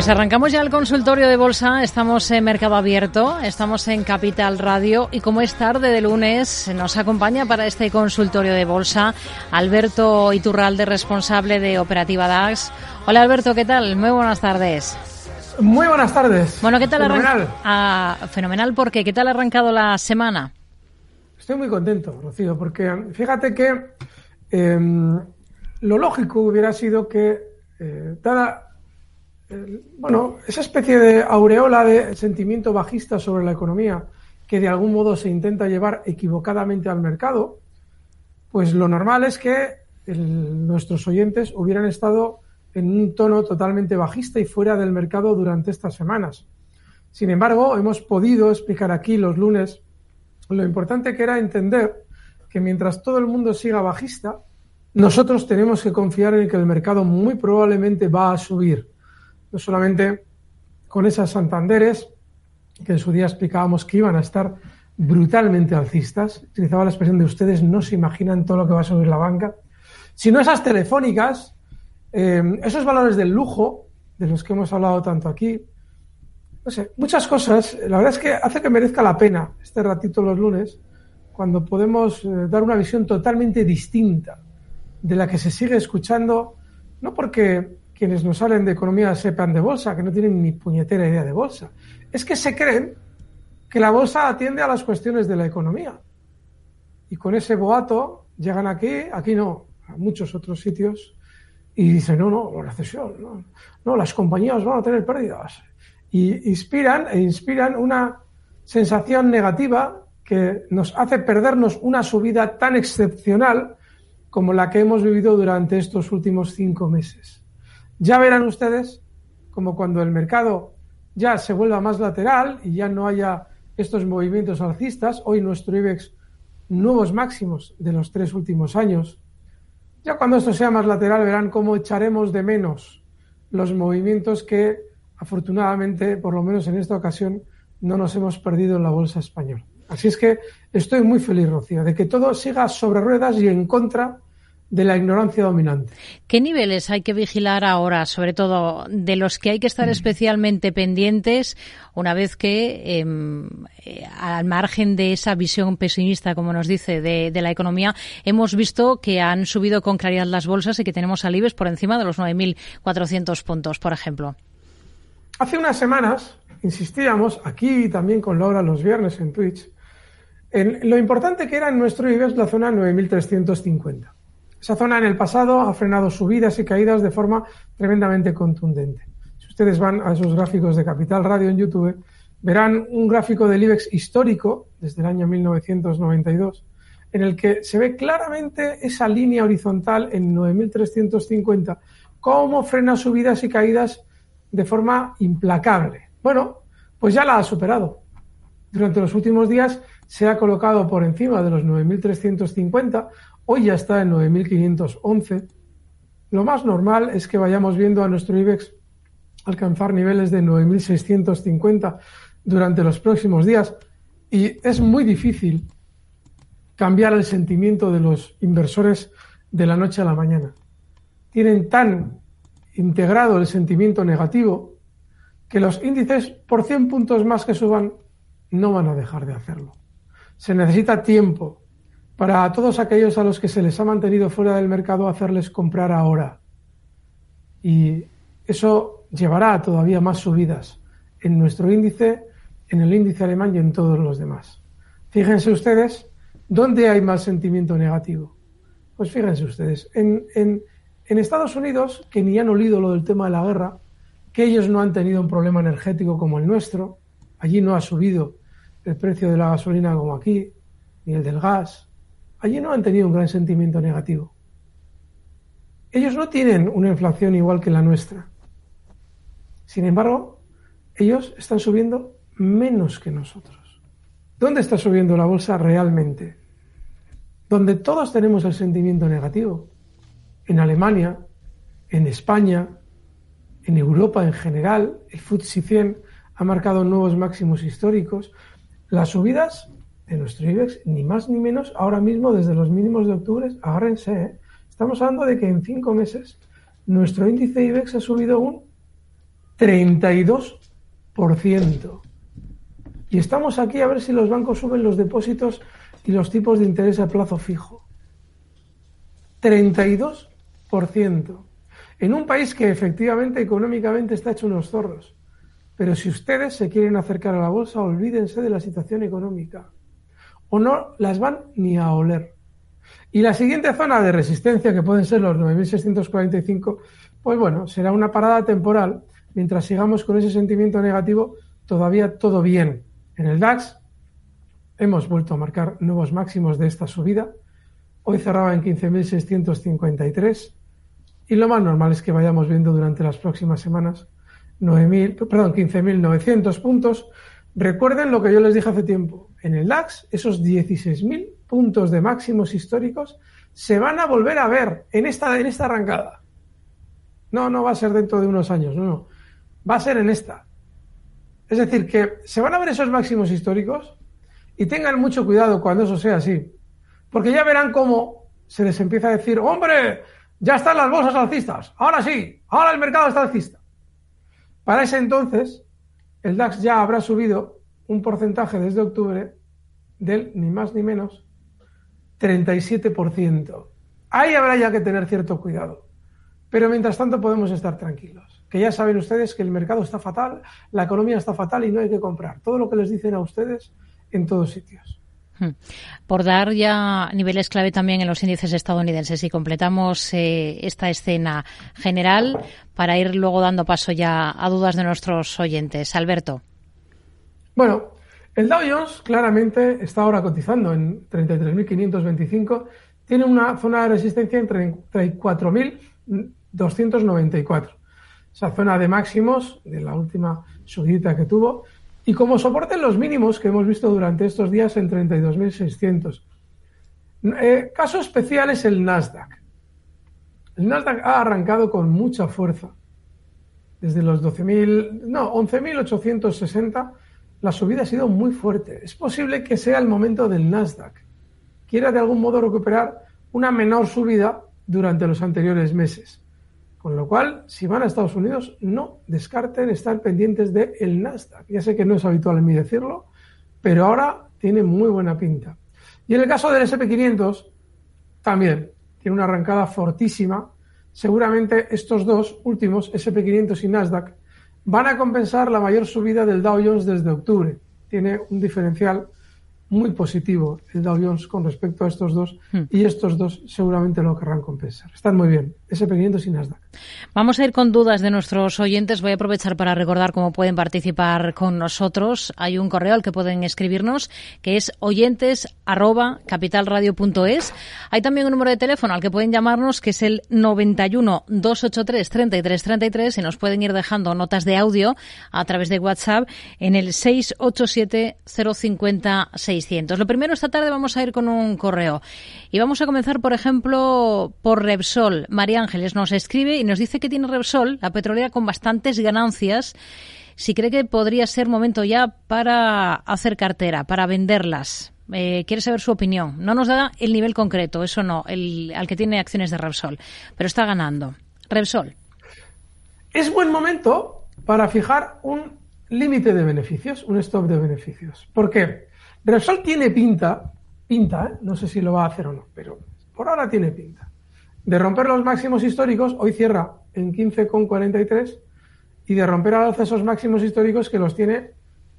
Pues arrancamos ya el consultorio de bolsa, estamos en Mercado Abierto, estamos en Capital Radio y como es tarde de lunes, nos acompaña para este consultorio de bolsa Alberto Iturralde, responsable de Operativa DAX. Hola Alberto, ¿qué tal? Muy buenas tardes. Muy buenas tardes. Bueno, ¿qué tal Fenomenal. Ah, fenomenal, ¿por qué? ¿Qué tal ha arrancado la semana? Estoy muy contento, Rocío, porque fíjate que em, lo lógico hubiera sido que, eh, dada bueno, esa especie de aureola de sentimiento bajista sobre la economía que de algún modo se intenta llevar equivocadamente al mercado, pues lo normal es que nuestros oyentes hubieran estado en un tono totalmente bajista y fuera del mercado durante estas semanas. Sin embargo, hemos podido explicar aquí los lunes lo importante que era entender que mientras todo el mundo siga bajista, nosotros tenemos que confiar en que el mercado muy probablemente va a subir no solamente con esas Santanderes, que en su día explicábamos que iban a estar brutalmente alcistas, utilizaba la expresión de ustedes no se imaginan todo lo que va a subir la banca, sino esas telefónicas, eh, esos valores del lujo, de los que hemos hablado tanto aquí, no sé, muchas cosas, la verdad es que hace que merezca la pena este ratito los lunes, cuando podemos eh, dar una visión totalmente distinta de la que se sigue escuchando, no porque quienes nos salen de economía sepan de bolsa, que no tienen ni puñetera idea de bolsa. Es que se creen que la bolsa atiende a las cuestiones de la economía. Y con ese boato llegan aquí, aquí no, a muchos otros sitios, y dicen, no, no, recesión, no, no, las compañías van a tener pérdidas. Y inspiran e inspiran una sensación negativa que nos hace perdernos una subida tan excepcional como la que hemos vivido durante estos últimos cinco meses. Ya verán ustedes como cuando el mercado ya se vuelva más lateral y ya no haya estos movimientos alcistas, hoy nuestro IBEX nuevos máximos de los tres últimos años, ya cuando esto sea más lateral verán cómo echaremos de menos los movimientos que afortunadamente, por lo menos en esta ocasión, no nos hemos perdido en la bolsa española. Así es que estoy muy feliz, Rocío, de que todo siga sobre ruedas y en contra de la ignorancia dominante. ¿Qué niveles hay que vigilar ahora, sobre todo de los que hay que estar mm. especialmente pendientes una vez que, em, eh, al margen de esa visión pesimista, como nos dice, de, la economía, hemos visto que han subido con claridad las bolsas y que tenemos al IBEX por encima de los 9.400 puntos, por ejemplo? Hace unas semanas insistíamos, aquí también con Laura los viernes en Twitch, en lo importante que era en nuestro IBEX la zona 9.350. Esa zona en el pasado ha frenado subidas y caídas de forma tremendamente contundente. Si ustedes van a esos gráficos de Capital Radio en YouTube, verán un gráfico del IBEX histórico desde el año 1992, en el que se ve claramente esa línea horizontal en 9.350, cómo frena subidas y caídas de forma implacable. Bueno, pues ya la ha superado. Durante los últimos días se ha colocado por encima de los 9.350, Hoy ya está en 9.511. Lo más normal es que vayamos viendo a nuestro IBEX alcanzar niveles de 9.650 durante los próximos días. Y es muy difícil cambiar el sentimiento de los inversores de la noche a la mañana. Tienen tan integrado el sentimiento negativo que los índices por 100 puntos más que suban no van a dejar de hacerlo. Se necesita tiempo, para todos aquellos a los que se les ha mantenido fuera del mercado, hacerles comprar ahora. Y eso llevará a todavía más subidas en nuestro índice, en el índice alemán y en todos los demás. Fíjense ustedes, ¿dónde hay más sentimiento negativo? Pues fíjense ustedes, en, en, Estados Unidos, que ni han olido lo del tema de la guerra, que ellos no han tenido un problema energético como el nuestro, allí no ha subido el precio de la gasolina como aquí, ni el del gas, allí no han tenido un gran sentimiento negativo. Ellos no tienen una inflación igual que la nuestra. Sin embargo, ellos están subiendo menos que nosotros. ¿Dónde está subiendo la bolsa realmente? Donde todos tenemos el sentimiento negativo. En Alemania, en España, en Europa en general, el FTSE 100 ha marcado nuevos máximos históricos. Las subidas de nuestro IBEX, ni más ni menos, ahora mismo desde los mínimos de octubre, agárrense, ¿eh? estamos hablando de que en cinco meses nuestro índice IBEX ha subido un 32%. Y estamos aquí a ver si los bancos suben los depósitos y los tipos de interés a plazo fijo. 32%. En un país que efectivamente económicamente está hecho unos zorros. Pero si ustedes se quieren acercar a la bolsa, olvídense de la situación económica. O no las van ni a oler. Y la siguiente zona de resistencia, que pueden ser los 9.645, pues bueno, será una parada temporal. Mientras sigamos con ese sentimiento negativo, todavía todo bien. En el DAX hemos vuelto a marcar nuevos máximos de esta subida. Hoy cerraba en 15.653 y lo más normal es que vayamos viendo durante las próximas semanas 9.000, perdón, 15.900 puntos. Recuerden lo que yo les dije hace tiempo. En el DAX, esos 16.000 puntos de máximos históricos se van a volver a ver en esta, en esta arrancada. No, no va a ser dentro de unos años, no, no. Va a ser en esta. Es decir, que se van a ver esos máximos históricos y tengan mucho cuidado cuando eso sea así. Porque ya verán cómo se les empieza a decir, hombre, ya están las bolsas alcistas, ahora sí, ahora el mercado está alcista. Para ese entonces, el DAX ya habrá subido un porcentaje desde octubre del ni más ni menos 37%. Ahí habrá ya que tener cierto cuidado. Pero mientras tanto podemos estar tranquilos. Que ya saben ustedes que el mercado está fatal, la economía está fatal y no hay que comprar. Todo lo que les dicen a ustedes en todos sitios. Hmm. Por dar ya niveles clave también en los índices estadounidenses y completamos eh, esta escena general para ir luego dando paso ya a dudas de nuestros oyentes. Alberto. Bueno, el Dow Jones claramente está ahora cotizando en 33.525. Tiene una zona de resistencia en 34.294. Esa zona de máximos de la última subida que tuvo y como soporten los mínimos que hemos visto durante estos días en 32.600. Eh, caso especial es el Nasdaq. El Nasdaq ha arrancado con mucha fuerza. Desde los 12.000, no, 11.860, la subida ha sido muy fuerte. Es posible que sea el momento del Nasdaq. Quiera de algún modo recuperar una menor subida durante los anteriores meses. Con lo cual, si van a Estados Unidos, no descarten estar pendientes del el Nasdaq. Ya sé que no es habitual en mí decirlo, pero ahora tiene muy buena pinta. Y en el caso del SP500, también tiene una arrancada fortísima. Seguramente estos dos últimos, SP500 y Nasdaq, van a compensar la mayor subida del Dow Jones desde octubre. Tiene un diferencial muy positivo el Dow Jones con respecto a estos dos hmm. y estos dos seguramente lo querrán compensar. Están muy bien, SP500 y Nasdaq. Vamos a ir con dudas de nuestros oyentes. Voy a aprovechar para recordar cómo pueden participar con nosotros. Hay un correo al que pueden escribirnos que es oyentes Hay también un número de teléfono al que pueden llamarnos que es el 91 283 33 33 y nos pueden ir dejando notas de audio a través de WhatsApp en el 687 050 lo primero, esta tarde vamos a ir con un correo. Y vamos a comenzar, por ejemplo, por Repsol. María Ángeles nos escribe y nos dice que tiene Repsol, la petrolera, con bastantes ganancias. Si cree que podría ser momento ya para hacer cartera, para venderlas. Eh, quiere saber su opinión. No nos da el nivel concreto, eso no, el, al que tiene acciones de Repsol, pero está ganando. Repsol. Es buen momento para fijar un límite de beneficios, un stop de beneficios. ¿Por qué? Repsol tiene pinta, pinta, ¿eh? no sé si lo va a hacer o no, pero por ahora tiene pinta. De romper los máximos históricos, hoy cierra en 15,43 y de romper a esos máximos históricos que los tiene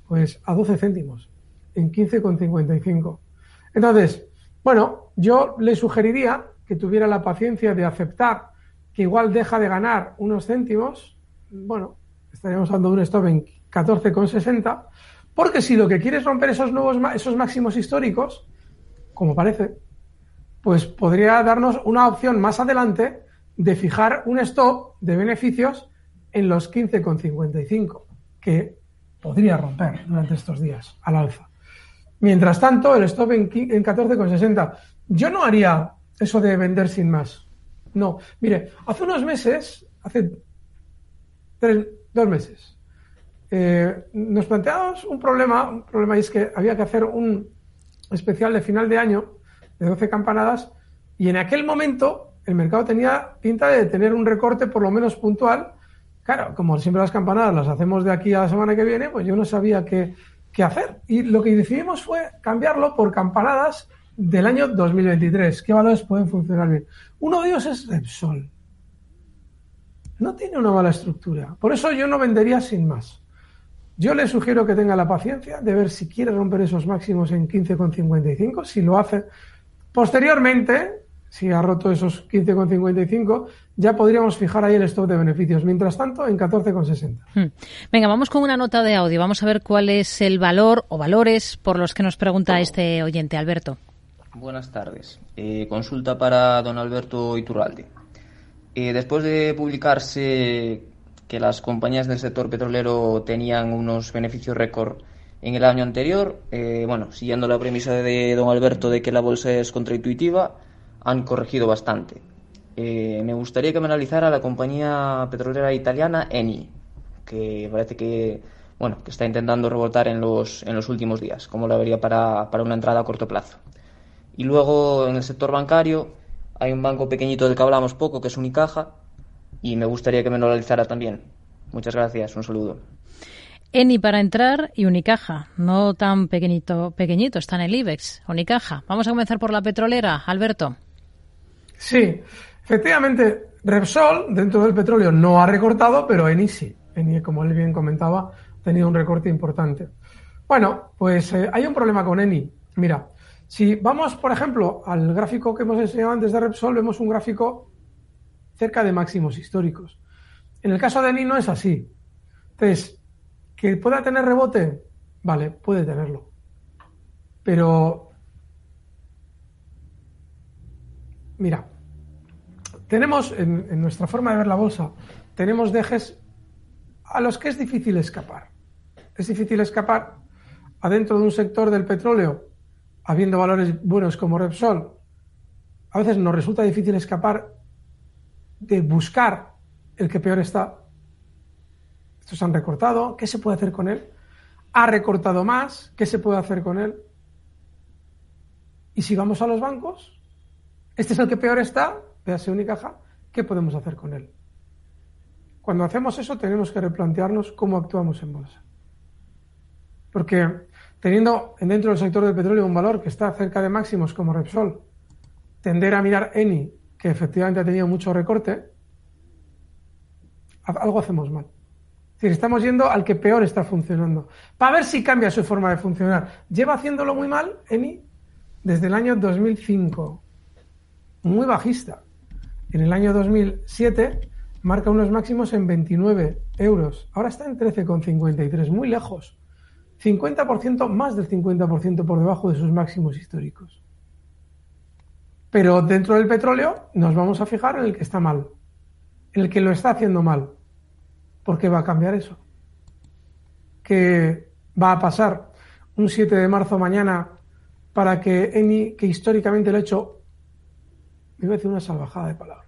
pues a 12 céntimos, en 15,55. Entonces, bueno, yo le sugeriría que tuviera la paciencia de aceptar que igual deja de ganar unos céntimos, bueno, estaríamos de un stop en 14,60 porque si lo que quiere es romper esos nuevos esos máximos históricos, como parece, pues podría darnos una opción más adelante de fijar un stop de beneficios en los 15,55, que podría romper durante estos días al alza. Mientras tanto, el stop en, 14,60. Yo no haría eso de vender sin más. No. Mire, hace unos meses, hace tres, dos meses, eh, nos planteamos un problema, un problema es que había que hacer un especial de final de año de 12 campanadas y en aquel momento el mercado tenía pinta de tener un recorte por lo menos puntual Claro, como siempre las campanadas las hacemos de aquí a la semana que viene, pues yo no sabía qué, qué hacer. Y lo que decidimos fue cambiarlo por campanadas del año 2023. ¿Qué valores pueden funcionar bien? Uno de ellos es Repsol. No tiene una mala estructura. Por eso yo no vendería sin más. Yo le sugiero que tenga la paciencia de ver si quiere romper esos máximos en 15,55. Si lo hace posteriormente, si ha roto esos 15,55, ya podríamos fijar ahí el stop de beneficios. Mientras tanto, en 14,60. Hmm. Venga, vamos con una nota de audio. Vamos a ver cuál es el valor o valores por los que nos pregunta este oyente, Alberto. Buenas tardes. Eh, consulta para don Alberto Iturralde. Eh, después de publicarse que las compañías del sector petrolero tenían unos beneficios récord en el año anterior, eh, bueno, siguiendo la premisa de don Alberto de que la bolsa es contraintuitiva, han corregido bastante. me gustaría que me analizara la compañía petrolera italiana Eni, que parece que bueno que está intentando rebotar en los, en los últimos días. ¿Cómo la vería para, para una entrada a corto plazo? Y luego en el sector bancario hay un banco pequeñito del que hablamos poco, que es Unicaja, y me gustaría que me lo analizara también. Muchas gracias, un saludo. Eni para entrar y Unicaja, no tan pequeñito, pequeñito, está en el IBEX, Unicaja. Vamos a comenzar por la petrolera, Alberto. Sí, efectivamente, Repsol dentro del petróleo no ha recortado, pero Eni sí. Eni, como él bien comentaba, ha tenido un recorte importante. Bueno, pues eh, hay un problema con Eni. Mira, si vamos, por ejemplo, al gráfico que hemos enseñado antes de Repsol, vemos un gráfico cerca de máximos históricos. En el caso de no es así. Entonces, ¿que pueda tener rebote? Vale, puede tenerlo. Pero, mira, tenemos en, nuestra forma de ver la bolsa, tenemos dejes a los que es difícil escapar. Es difícil escapar adentro de un sector del petróleo habiendo valores buenos como Repsol, a veces nos resulta difícil escapar de buscar el que peor está. Estos han recortado, ¿qué se puede hacer con él? Ha recortado más, ¿qué se puede hacer con él? Y si vamos a los bancos, este es el que peor está, véase Unicaja, ¿qué podemos hacer con él? Cuando hacemos eso tenemos que replantearnos cómo actuamos en bolsa. Porque teniendo dentro del sector del petróleo un valor que está cerca de máximos como Repsol, tender a mirar Eni, que efectivamente ha tenido mucho recorte, algo hacemos mal. Decir, estamos yendo al que peor está funcionando. Para ver si cambia su forma de funcionar. Lleva haciéndolo muy mal, Eni, desde el año 2005. Muy bajista. En el año 2007 marca unos máximos en 29 euros. Ahora está en 13,53, muy lejos. 50%, más del 50% por debajo de sus máximos históricos. Pero dentro del petróleo nos vamos a fijar en el que está mal, en el que lo está haciendo mal. ¿Por qué va a cambiar eso? ¿Qué va a pasar un 7 de marzo mañana para que Eni, que históricamente lo ha hecho, me voy a decir una salvajada de palabras,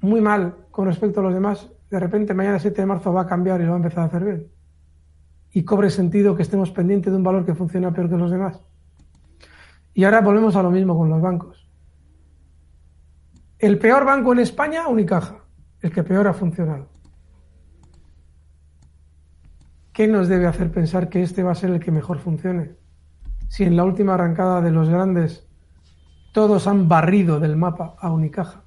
muy mal con respecto a los demás, de repente mañana 7 de marzo va a cambiar y lo va a empezar a hacer bien? y cobre sentido que estemos pendientes de un valor que funciona peor que los demás. Y ahora volvemos a lo mismo con los bancos. El peor banco en España, Unicaja, el que peor ha funcionado. ¿Qué nos debe hacer pensar que este va a ser el que mejor funcione? Si en la última arrancada de los grandes todos han barrido del mapa a Unicaja.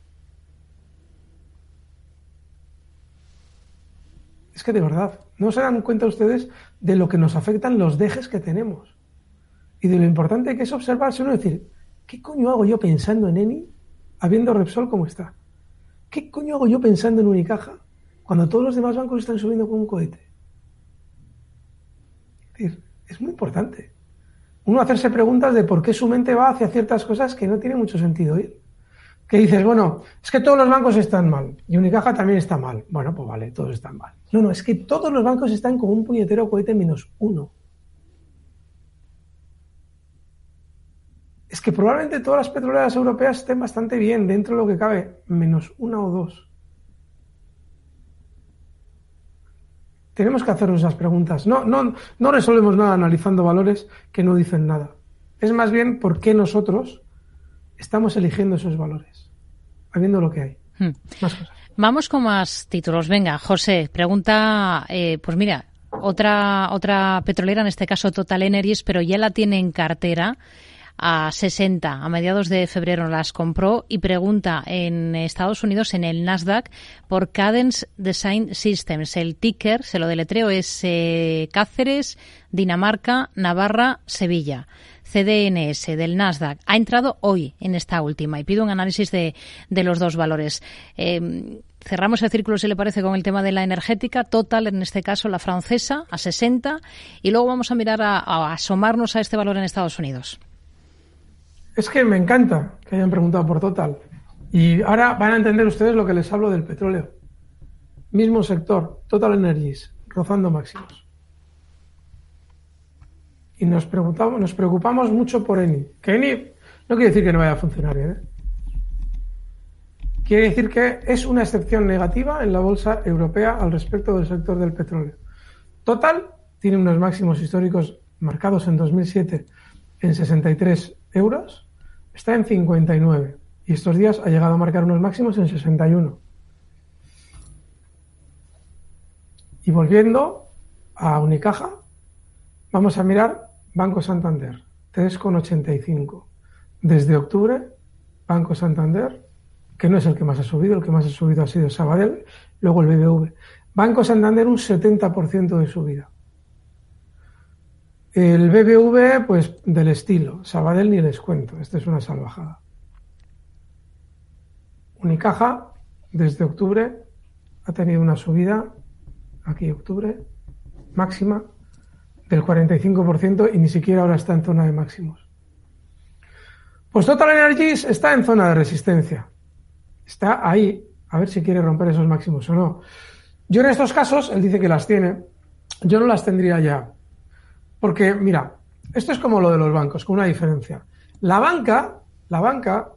Es que de verdad, no se dan cuenta ustedes de lo que nos afectan los dejes que tenemos. Y de lo importante que es observarse uno y decir, ¿qué coño hago yo pensando en Eni habiendo Repsol como está? ¿Qué coño hago yo pensando en Unicaja cuando todos los demás bancos están subiendo con un cohete? Es, muy importante. Uno hacerse preguntas de por qué su mente va hacia ciertas cosas que no tiene mucho sentido ir que dices, bueno, es que todos los bancos están mal y Unicaja también está mal. Bueno, pues vale, todos están mal. No, no, es que todos los bancos están con un puñetero cohete menos uno. Es que probablemente todas las petroleras europeas estén bastante bien dentro de lo que cabe, menos una o dos. Tenemos que hacernos esas preguntas. No, no, no resolvemos nada analizando valores que no dicen nada. Es más bien por qué nosotros estamos eligiendo esos valores, habiendo lo que hay. Hmm. Más cosas. Vamos con más títulos. Venga, José, pregunta, eh, pues mira, otra, otra petrolera, en este caso Total Energies, pero ya la tiene en cartera a 60. A mediados de febrero las compró y pregunta en Estados Unidos, en el Nasdaq, por Cadence Design Systems. El ticker, se lo deletreo, es eh, Cáceres, Dinamarca, Navarra, Sevilla. CDNS del Nasdaq ha entrado hoy en esta última y pido un análisis de, de los dos valores. Eh, cerramos el círculo, si le parece, con el tema de la energética, Total, en este caso la francesa, a 60, y luego vamos a mirar a, a asomarnos a este valor en Estados Unidos. Es que me encanta que hayan preguntado por Total. Y ahora van a entender ustedes lo que les hablo del petróleo. Mismo sector, Total Energies, rozando máximos. Y nos preguntamos, nos preocupamos mucho por Eni. Que Eni no quiere decir que no vaya a funcionar bien. ¿eh? Quiere decir que es una excepción negativa en la bolsa europea al respecto del sector del petróleo. Total tiene unos máximos históricos marcados en 2007 en 63 euros está en 59 y estos días ha llegado a marcar unos máximos en 61. Y volviendo a Unicaja, vamos a mirar Banco Santander, 3,85. Desde octubre, Banco Santander, que no es el que más ha subido, el que más ha subido ha sido Sabadell, luego el BBV. Banco Santander un 70% de subida. El BBV, pues del estilo. Sabadell ni les cuento. Esta es una salvajada. Unicaja, desde octubre, ha tenido una subida, aquí octubre, máxima, del 45% y ni siquiera ahora está en zona de máximos. Pues Total Energies está en zona de resistencia. Está ahí, a ver si quiere romper esos máximos o no. Yo en estos casos, él dice que las tiene, yo no las tendría ya. Porque, mira, esto es como lo de los bancos, con una diferencia. La banca, la banca,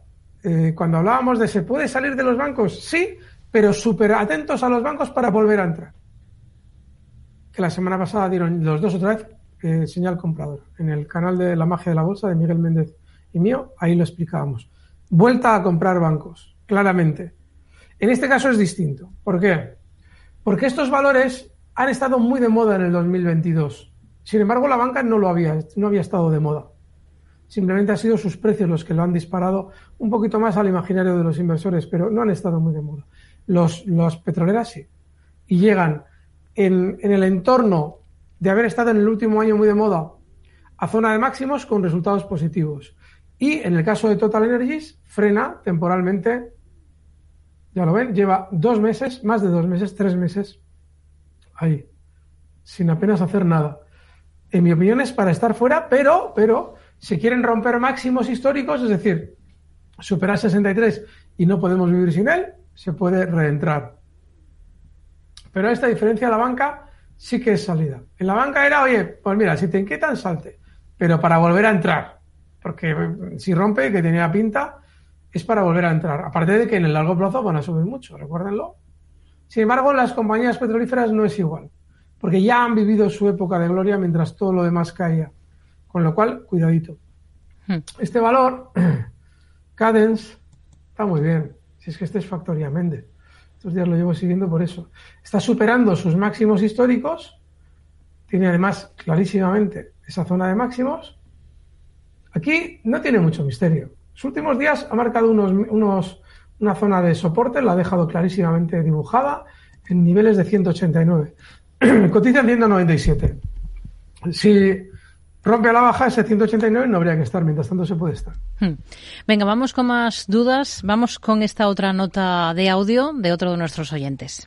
eh, cuando hablábamos de se puede salir de los bancos, sí, pero súper atentos a los bancos para volver a entrar. Que la semana pasada dieron los dos otra vez eh, señal comprador. En el canal de La Magia de la Bolsa de Miguel Méndez y mío, ahí lo explicábamos. Vuelta a comprar bancos, claramente. En este caso es distinto. ¿Por qué? Porque estos valores han estado muy de moda en el 2022. Sin embargo, la banca no lo había, no había estado de moda. Simplemente han sido sus precios los que lo han disparado un poquito más al imaginario de los inversores, pero no han estado muy de moda. Los, los petroleras sí. Y llegan en, en el entorno de haber estado en el último año muy de moda a zona de máximos con resultados positivos. Y en el caso de Total Energies, frena temporalmente, ya lo ven, lleva dos meses, más de dos meses, tres meses, ahí, sin apenas hacer nada en mi opinión, es para estar fuera, pero, pero, si quieren romper máximos históricos, es decir, superar 63 y no podemos vivir sin él, se puede reentrar. Pero esta diferencia a la banca sí que es salida. En la banca era, oye, pues mira, si te inquietan, salte. Pero para volver a entrar. Porque si rompe, que tenía pinta, es para volver a entrar. Aparte de que en el largo plazo van a subir mucho, recuérdenlo. Sin embargo, en las compañías petrolíferas no es igual porque ya han vivido su época de gloria mientras todo lo demás caía. Con lo cual, cuidadito. Hmm. Este valor, Cadence, está muy bien. Si es que este es Factoría Méndez. Estos días lo llevo siguiendo por eso. Está superando sus máximos históricos. Tiene además clarísimamente esa zona de máximos. Aquí no tiene mucho misterio. Los últimos días ha marcado unos, unos, una zona de soporte, la ha dejado clarísimamente dibujada en niveles de 189. cotiza en 197. Si rompe a la baja ese 189 no habría que estar, mientras tanto se puede estar. Hmm. Venga, vamos con más dudas. Vamos con esta otra nota de audio de otro de nuestros oyentes.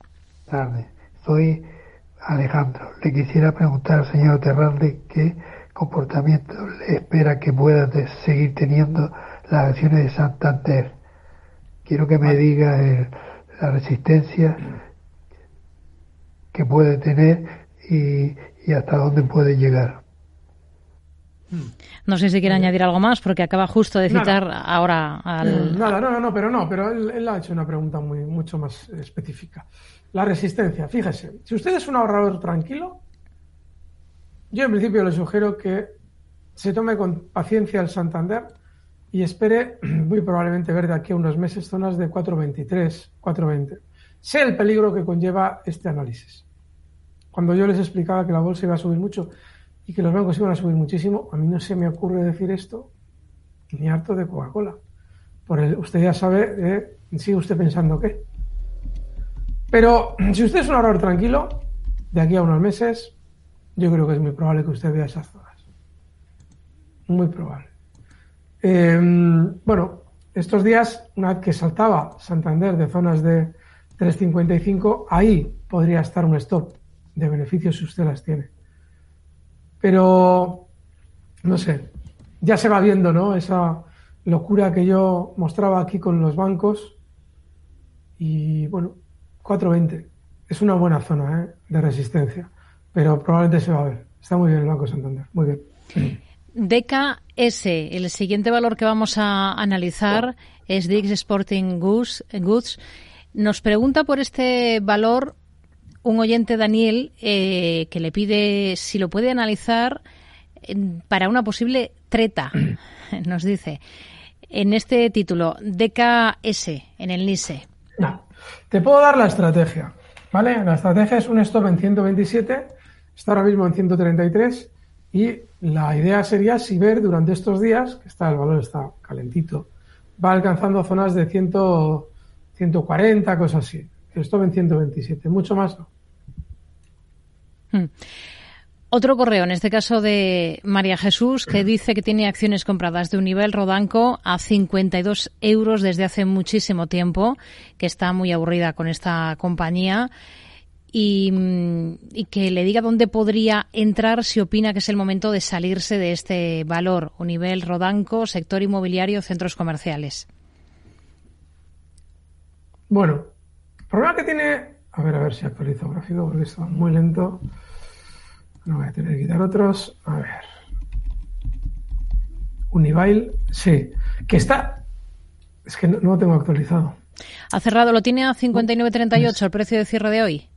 Tarde. Soy Alejandro. Le quisiera preguntar al señor Terralde qué comportamiento le espera que pueda seguir teniendo las acciones de Santander. Quiero que me diga la resistencia que puede tener y, hasta dónde puede llegar. No sé si quiere añadir algo más, porque acaba justo de citar ahora al. Mm, nada, no, no, pero no, pero él, ha hecho una pregunta muy, mucho más específica. La resistencia, fíjese, si usted es un ahorrador tranquilo, yo en principio le sugiero que se tome con paciencia el Santander y espere muy probablemente ver de aquí a unos meses zonas de 4.23, 4.20. sé el peligro que conlleva este análisis. Cuando yo les explicaba que la bolsa iba a subir mucho y que los bancos iban a subir muchísimo, a mí no se me ocurre decir esto ni harto de Coca-Cola. Por el, usted ya sabe, eh, sigue usted pensando qué. Pero si usted es un ahorrador tranquilo, de aquí a unos meses, yo creo que es muy probable que usted vea esas zonas. Muy probable. Em, bueno, estos días, una vez que saltaba Santander de zonas de 3.55, ahí podría estar un stop de beneficios si usted las tiene. Pero, no sé, ya se va viendo, ¿no? Esa locura que yo mostraba aquí con los bancos. Y bueno, 4.20 es una buena zona ¿eh? de resistencia, pero probablemente se va a ver. Está muy bien el Banco Santander, muy bien. DKS, el siguiente valor que vamos a analizar es Dix Sporting Goods. Nos pregunta por este valor un oyente, Daniel, eh, que le pide si lo puede analizar para una posible treta, nos dice, en este título, DKS, en el NISE. Te puedo dar la estrategia, ¿vale? La estrategia es un stop en 127, está ahora mismo en 133 y la idea sería si ver durante estos días, que está el valor está calentito, va alcanzando zonas de 100, 140, cosas así. El stop en 127, mucho más no. Hmm. Otro correo, en este caso de María Jesús, que dice que tiene acciones compradas de un nivel Rodanco a 52 euros desde hace muchísimo tiempo, que está muy aburrida con esta compañía y, y, que le diga dónde podría entrar si opina que es el momento de salirse de este valor, un nivel Rodanco, sector inmobiliario, centros comerciales. Bueno, el problema que tiene, a ver, a ver si actualizo gráfico porque está muy lento. No voy a tener que quitar otros. A ver. Unibail, sí. Que está. Es que no, lo tengo actualizado. ¿Ha cerrado? ¿Lo tiene a 59.38 el precio de cierre de hoy?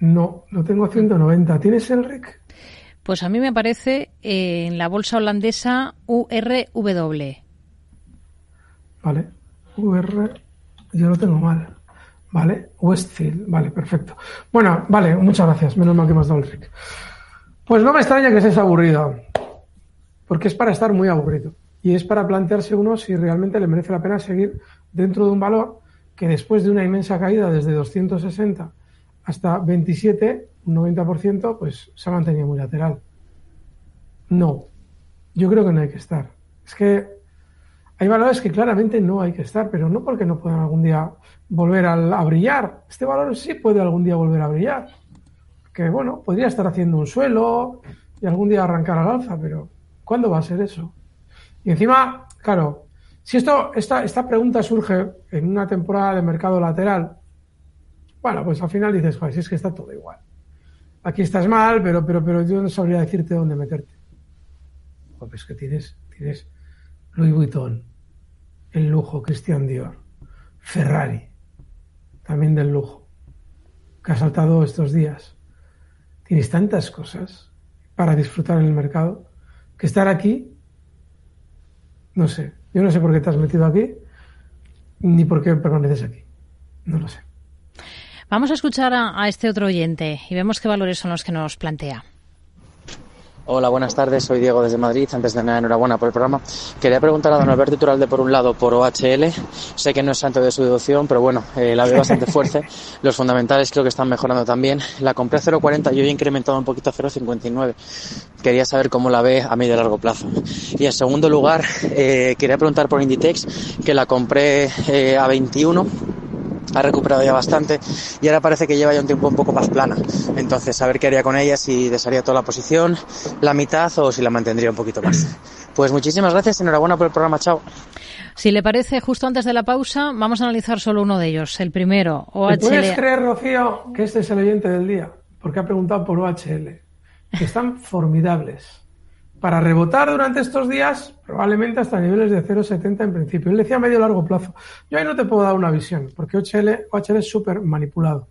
No, lo tengo a 190. ¿Tienes el RIC? Pues a mí me aparece en la bolsa holandesa URW. Vale. UR. Yo lo tengo mal. ¿vale? Westfield, vale, perfecto. Bueno, vale, muchas gracias, menos mal que me has dado el. Pues no me extraña que seas aburrido, porque es para estar muy aburrido. Y es para plantearse uno si realmente le merece la pena seguir dentro de un valor que después de una inmensa caída desde 260 hasta 27, un 90%, pues se ha mantenido muy lateral. No, yo creo que no hay que estar. Es que hay valores que claramente no hay que estar, pero no porque no puedan algún día volver a, brillar. Este valor sí puede algún día volver a brillar. Que bueno, podría estar haciendo un suelo y algún día arrancar al alza, pero ¿cuándo va a ser eso? Y encima, claro, si esto, esta, esta pregunta surge en una temporada de mercado lateral, bueno, pues al final dices, joder, si es que está todo igual. Aquí estás mal, pero, pero, pero yo no sabría decirte dónde meterte. Pues que tienes, tienes Louis Vuitton, el lujo, Christian Dior, Ferrari, también del lujo, que ha saltado estos días. Tienes tantas cosas para disfrutar en el mercado que estar aquí, no sé, yo no sé por qué te has metido aquí, ni por qué permaneces aquí. No lo sé. Vamos a escuchar a, a este otro oyente y vemos qué valores son los que nos plantea. Hola, buenas tardes. Soy Diego desde Madrid. Antes de nada, enhorabuena por el programa. Quería preguntar a don Alberto Turalde, por un lado, por OHL. Sé que no es santo de su deducción, pero bueno, eh, la veo bastante fuerte. Los fundamentales creo que están mejorando también. La compré a 0,40 y hoy he incrementado un poquito a 0,59. Quería saber cómo la ve a medio y largo plazo. Y en segundo lugar, eh, quería preguntar por Inditex, que la compré eh, a 21 ha recuperado ya bastante y ahora parece que lleva ya un tiempo un poco más plana. Entonces, a ver qué haría con ella, si desharía toda la posición, la mitad o si la mantendría un poquito más. Pues muchísimas gracias, enhorabuena por el programa, chao. Si le parece, justo antes de la pausa, vamos a analizar solo uno de ellos, el primero, OHL. ¿Puedes creer, Rocío, que este es el oyente del día? Porque ha preguntado por OHL, que están formidables para rebotar durante estos días, probablemente hasta niveles de 0,70 en principio. Él decía medio largo plazo. Yo ahí no te puedo dar una visión, porque OHL, OHL es súper manipulado.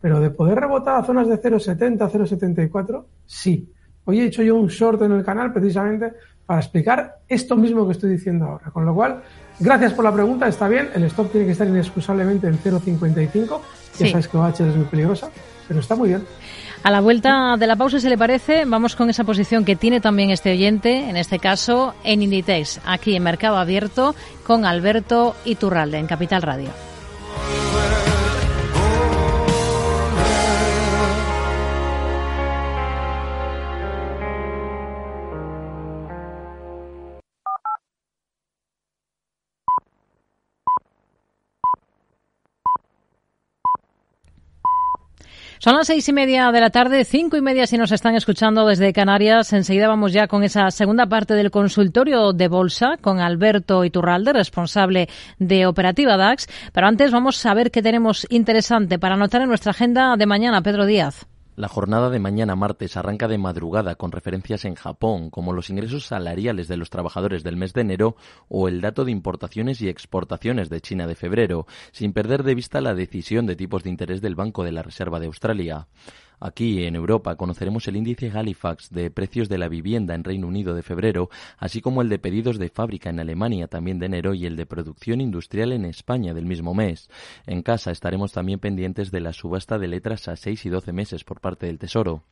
Pero de poder rebotar a zonas de 0,70, 0,74, sí. Hoy he hecho yo un short en el canal precisamente para explicar esto mismo que estoy diciendo ahora. Con lo cual, gracias por la pregunta, está bien, el stop tiene que estar inexcusablemente en 0,55, ya sabes que OH es muy peligrosa, pero está muy bien. A la vuelta de la pausa, si le parece, vamos con esa posición que tiene también este oyente, en este caso en Inditex, aquí en Mercado Abierto, con Alberto Iturralde, en Capital Radio. Son las seis y media de la tarde, cinco y media si nos están escuchando desde Canarias. Enseguida vamos ya con esa segunda parte del consultorio de bolsa con Alberto Iturralde, responsable de Operativa DAX. Pero antes vamos a ver qué tenemos interesante para anotar en nuestra agenda de mañana. Pedro Díaz. La jornada de mañana martes arranca de madrugada con referencias en Japón, como los ingresos salariales de los trabajadores del mes de enero o el dato de importaciones y exportaciones de China de febrero, sin perder de vista la decisión de tipos de interés del Banco de la Reserva de Australia. Aquí, en Europa, conoceremos el índice Halifax de precios de la vivienda en Reino Unido de febrero, así como el de pedidos de fábrica en Alemania también de enero y el de producción industrial en España del mismo mes. En casa estaremos también pendientes de la subasta de letras a 6 y 12 meses por parte del Tesoro.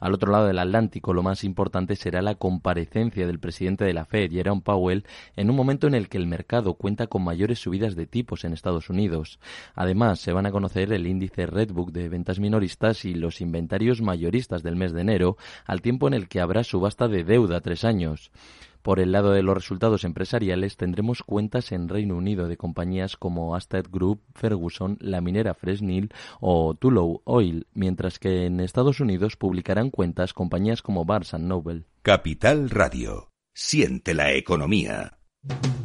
Al otro lado del Atlántico, lo más importante será la comparecencia del presidente de la Fed, Jerome Powell, en un momento en el que el mercado cuenta con mayores subidas de tipos en Estados Unidos. Además, se van a conocer el índice Redbook de ventas minoristas y los inventarios mayoristas del mes de enero, al tiempo en el que habrá subasta de deuda tres años. Por el lado de los resultados empresariales tendremos cuentas en Reino Unido de compañías como Asted Group, Ferguson, la minera Fresnil o Tullow Oil, mientras que en Estados Unidos publicarán cuentas compañías como Barnes Noble. Capital Radio. Siente la economía.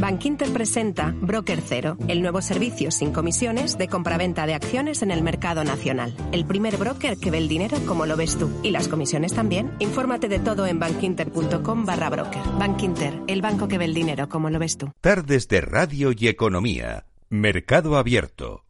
Bankinter presenta Broker Cero, el nuevo servicio sin comisiones de compraventa de acciones en el mercado nacional. El primer broker que ve el dinero como lo ves tú. Y las comisiones también. Infórmate de todo en bankinter.com barra broker. Bankinter, el banco que ve el dinero como lo ves tú. Tardes de Radio y Economía. Mercado Abierto.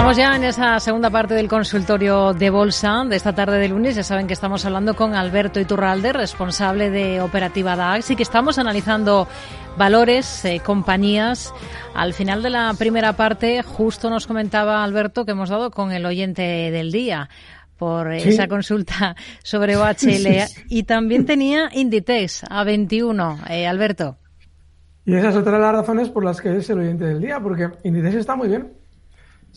Estamos ya en esa segunda parte del consultorio de bolsa de esta tarde de lunes. Ya saben que estamos hablando con Alberto Iturralde, responsable de Operativa DAX, y que estamos analizando valores, eh, compañías. Al final de la primera parte, justo nos comentaba Alberto que hemos dado con el oyente del día por esa consulta sobre OHL y también tenía Inditex a 21. Eh, Alberto. Y esa es otra de las razones por las que es el oyente del día, porque Inditex está muy bien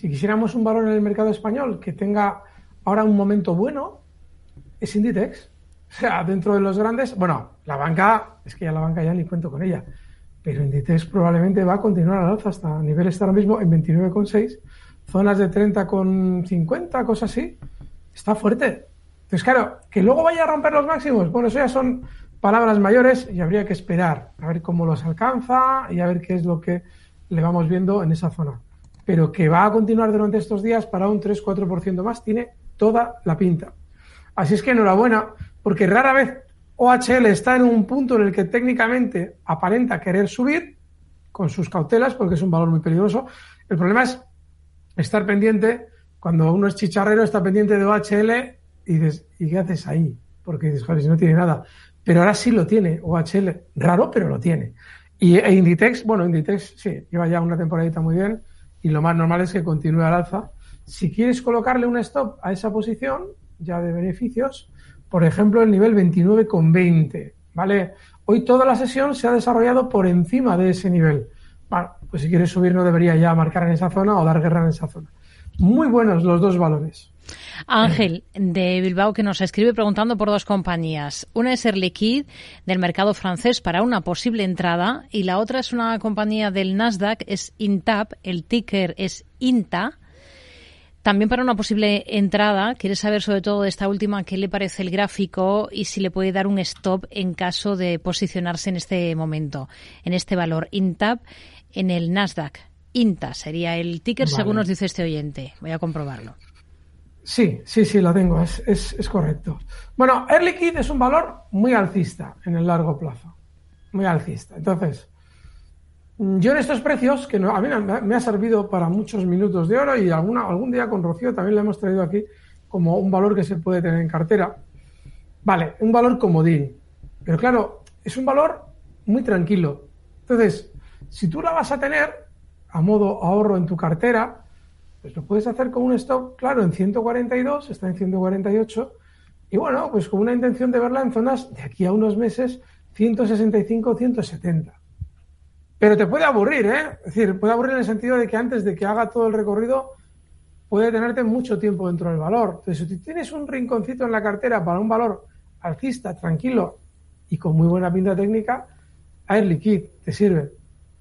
si quisiéramos un valor en el mercado español que tenga ahora un momento bueno, es Inditex. O sea, dentro de los grandes, bueno, la banca, es que ya la banca ya ni cuento con ella, pero Inditex probablemente va a continuar al alza hasta niveles ahora mismo en 29,6, zonas de 30,50, cosas así. Está fuerte. Entonces, claro, que luego vaya a romper los máximos, bueno, eso ya son palabras mayores y habría que esperar a ver cómo los alcanza y a ver qué es lo que le vamos viendo en esa zona pero que va a continuar durante estos días para un 3-4% más, tiene toda la pinta. Así es que enhorabuena, porque rara vez OHL está en un punto en el que técnicamente aparenta querer subir, con sus cautelas, porque es un valor muy peligroso. El problema es estar pendiente, cuando uno es chicharrero, está pendiente de OHL y dices, ¿y qué haces ahí? Porque dices, joder, si no tiene nada. Pero ahora sí lo tiene, OHL. Raro, pero lo tiene. Y e Inditex, bueno, Inditex sí, lleva ya una temporadita muy bien y lo más normal es que continúe al alza. Si quieres colocarle un stop a esa posición ya de beneficios, por ejemplo, el nivel 29,20, ¿vale? Hoy toda la sesión se ha desarrollado por encima de ese nivel. Bueno, pues si quieres subir no debería ya marcar en esa zona o dar guerra en esa zona. Muy buenos los dos valores. Ángel de Bilbao que nos escribe preguntando por dos compañías. Una es Air Liquide del mercado francés para una posible entrada y la otra es una compañía del Nasdaq, es Intap, el ticker es INTA. También para una posible entrada, quiere saber sobre todo de esta última qué le parece el gráfico y si le puede dar un stop en caso de posicionarse en este momento, en este valor INTAP en el Nasdaq. INTA sería el ticker según nos dice este oyente. Voy a comprobarlo. Sí, sí, sí, la tengo, es, es, correcto. Bueno, Air Liquide es un valor muy alcista en el largo plazo, muy alcista. Entonces, yo en estos precios, que a mí me ha servido para muchos minutos de oro y alguna, algún día con Rocío también le hemos traído aquí como un valor que se puede tener en cartera. Vale, un valor comodín. Pero claro, es un valor muy tranquilo. Entonces, si tú la vas a tener a modo ahorro en tu cartera, pues lo puedes hacer con un stop, claro, en 142, está en 148, y bueno, pues con una intención de verla en zonas de aquí a unos meses, 165, 170. Pero te puede aburrir, ¿eh? Es decir, puede aburrir en el sentido de que antes de que haga todo el recorrido, puede tenerte mucho tiempo dentro del valor. Entonces, si tienes un rinconcito en la cartera para un valor alcista, tranquilo y con muy buena pinta técnica, Air Liquid te sirve.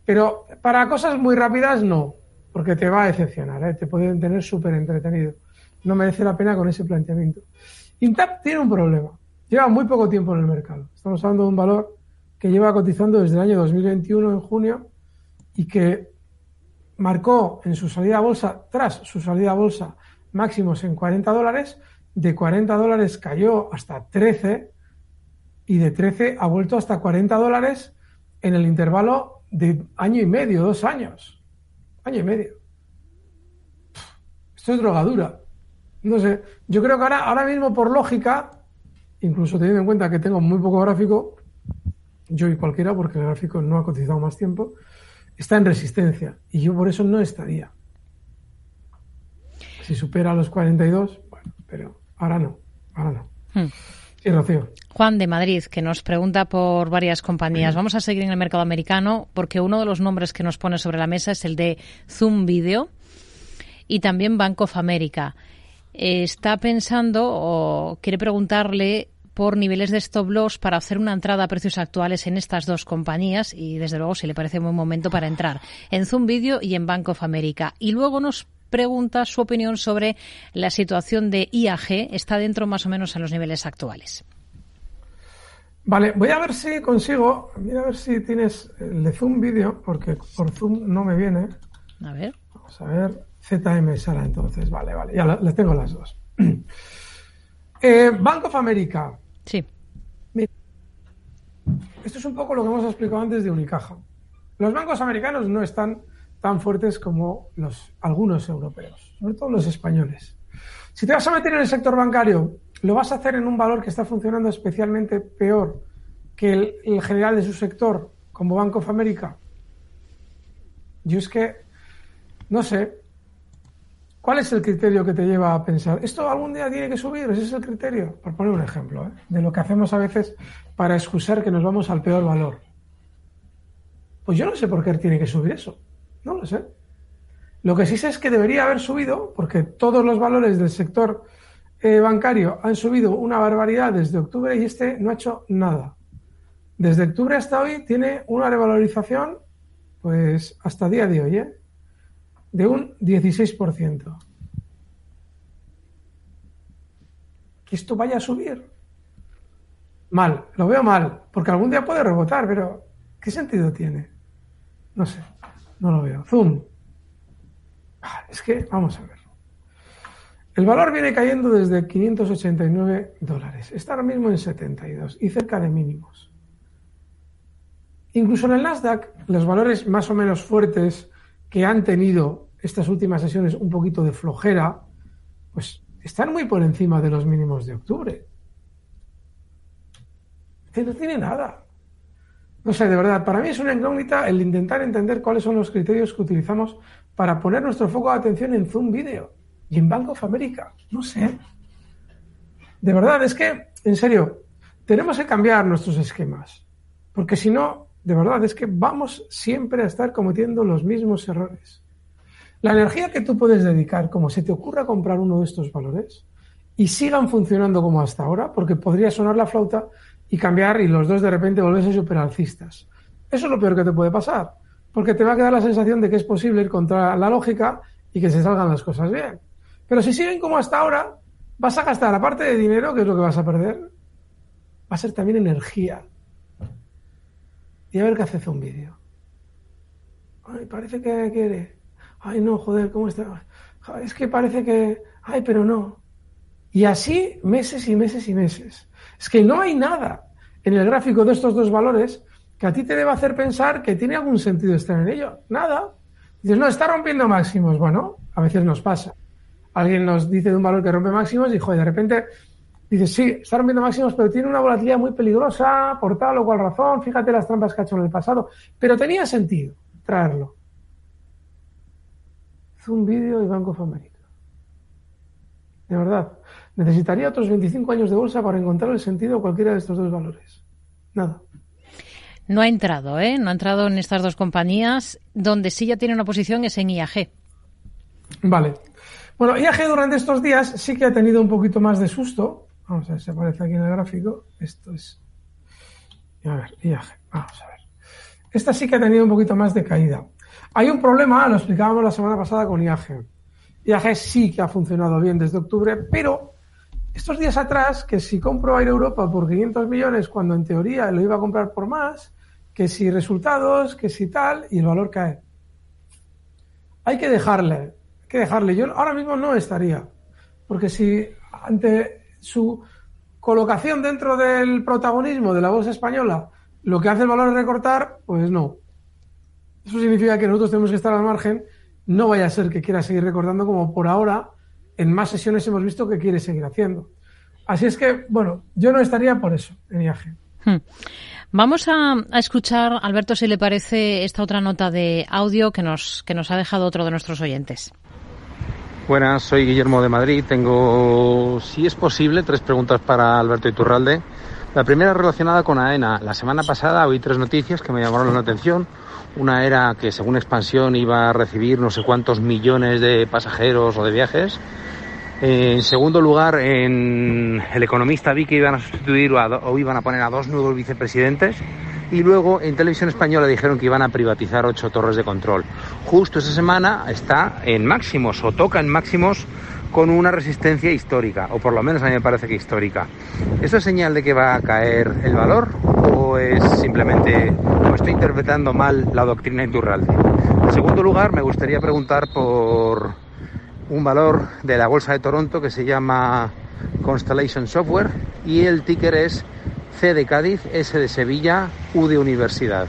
Pero para cosas muy rápidas no, porque te va a decepcionar, ¿eh? te pueden tener súper entretenido. No merece la pena con ese planteamiento. Intap tiene un problema. Lleva muy poco tiempo en el mercado. Estamos hablando de un valor que lleva cotizando desde el año 2021 en junio y que marcó en su salida a bolsa, tras su salida a bolsa, máximos en 40 dólares. De 40 dólares cayó hasta 13 y de 13 ha vuelto hasta 40 dólares en el intervalo de año y medio, dos años. Año y medio. Esto es drogadura. No sé, yo creo que ahora, ahora mismo por lógica, incluso teniendo en cuenta que tengo muy poco gráfico, yo y cualquiera, porque el gráfico no ha cotizado más tiempo, está en resistencia y yo por eso no estaría. Si supera los 42, bueno, pero ahora no, ahora no. Hmm. Sí, Rocío. Juan de Madrid, que nos pregunta por varias compañías. Vamos a seguir en el mercado americano porque uno de los nombres que nos pone sobre la mesa es el de Zoom Video y también Bank of America. Está pensando o quiere preguntarle por niveles de stop loss para hacer una entrada a precios actuales en estas dos compañías y desde luego si le parece un buen momento para entrar en Zoom Video y en Bank of America. Y luego nos pregunta su opinión sobre la situación de IAG. Está dentro más o menos en los niveles actuales. Vale, voy a ver si consigo, voy a ver si tienes el de Zoom Video, porque por Zoom no me viene. A ver. Vamos a ver, ZM Sala entonces, vale, vale, ya las tengo las dos. eh, Bank of America, Sí. esto es un poco lo que hemos explicado antes de Unicaja. Los bancos americanos no están tan fuertes como los, algunos europeos, sobre todo los españoles. Si te vas a meter en el sector bancario, lo vas a hacer en un valor que está funcionando especialmente peor que el, general de su sector, como Bank of America. Yo es que, no sé, ¿Cuál es el criterio que te lleva a pensar, esto algún día tiene que subir? Ese es el criterio, por poner un ejemplo, ¿eh? de lo que hacemos a veces para excusar que nos vamos al peor valor. Pues yo no sé por qué tiene que subir eso, no lo sé. Lo que sí sé es que debería haber subido, porque todos los valores del sector eh, bancario han subido una barbaridad desde octubre y este no ha hecho nada. Desde octubre hasta hoy tiene una revalorización, pues hasta día de hoy, ¿eh? de un 16%. Que esto vaya a subir. Mal, lo veo mal, porque algún día puede rebotar, pero ¿qué sentido tiene? No sé, no lo veo. Zoom. Es que, vamos a ver. El valor viene cayendo desde 589 dólares. Está ahora mismo en 72 y cerca de mínimos. Incluso en el Nasdaq, los valores más o menos fuertes que han tenido estas últimas sesiones un poquito de flojera, pues están muy por encima de los mínimos de octubre. No tiene nada. No sé, de verdad, para mí es una incógnita el intentar entender cuáles son los criterios que utilizamos para poner nuestro foco de atención en Zoom Video y en Bank of America. No sé. De verdad, es que, en serio, tenemos que cambiar nuestros esquemas. Porque si no, de verdad, es que vamos siempre a estar cometiendo los mismos errores. La energía que tú puedes dedicar, como se te ocurra comprar uno de estos valores, y sigan funcionando como hasta ahora, porque podría sonar la flauta y cambiar y los dos de repente volverse superalcistas. Eso es lo peor que te puede pasar, porque te va a quedar la sensación de que es posible ir contra la lógica y que se salgan las cosas bien. Pero si siguen como hasta ahora, vas a gastar, aparte de dinero, que es lo que vas a perder, va a ser también energía. Y a ver qué hace un vídeo. Ay, parece que quiere. Ay, no, joder, ¿cómo está? Es que parece que. Ay, pero no. Y así meses y meses y meses. Es que no hay nada en el gráfico de estos dos valores que a ti te deba hacer pensar que tiene algún sentido estar en ello. Nada. Dices, no, está rompiendo máximos. Bueno, a veces nos pasa. Alguien nos dice de un valor que rompe máximos y, joder, de repente dices, sí, está rompiendo máximos, pero tiene una volatilidad muy peligrosa por tal o cual razón. Fíjate las trampas que ha hecho en el pasado. Pero tenía sentido traerlo. Es un vídeo de Banco of. De verdad. Necesitaría otros 25 años de bolsa para encontrar el sentido de cualquiera de estos dos valores. Nada. No ha entrado, ¿eh? No ha entrado en estas dos compañías. Donde sí ya tiene una posición es en IAG. Vale. Bueno, IAG durante estos días sí que ha tenido un poquito más de susto. Vamos a ver si aparece aquí en el gráfico. Esto es. A ver, IAG. Vamos a ver. Esta sí que ha tenido un poquito más de caída. Hay un problema, lo explicábamos la semana pasada con IAG. IAG sí que ha funcionado bien desde octubre, pero estos días atrás, que si compro Air Europa por 500 millones, cuando en teoría lo iba a comprar por más, que si resultados, que si tal, y el valor cae. Hay que dejarle, hay que dejarle. Yo ahora mismo no estaría, porque si ante su colocación dentro del protagonismo de la bolsa española, lo que hace el valor es recortar, pues no. Eso significa que nosotros tenemos que estar al margen. No vaya a ser que quiera seguir recortando como por ahora en más sesiones hemos visto que quiere seguir haciendo. Así es que, bueno, yo no estaría por eso en IAG. Hmm. Vamos a, escuchar, Alberto, si le parece esta otra nota de audio que nos, que nos ha dejado otro de nuestros oyentes. Buenas, soy Guillermo de Madrid. Tengo, si es posible, tres preguntas para Alberto Iturralde. La primera relacionada con AENA. La semana pasada oí tres noticias que me llamaron la atención. Una era que según expansión iba a recibir no sé cuántos millones de pasajeros o de viajes. En segundo lugar, en El Economista vi que iban a sustituir o iban a poner a dos nuevos vicepresidentes. Y luego en Televisión Española dijeron que iban a privatizar ocho torres de control. Justo esa semana está en máximos o toca en máximos con una resistencia histórica, o por lo menos a mí me parece que histórica. ¿Esto es señal de que va a caer el valor es simplemente, o estoy interpretando mal la doctrina Iturralde? En segundo lugar, me gustaría preguntar por un valor de la Bolsa de Toronto que se llama Constellation Software y el ticker es C de Cádiz, S de Sevilla, U de Universidad.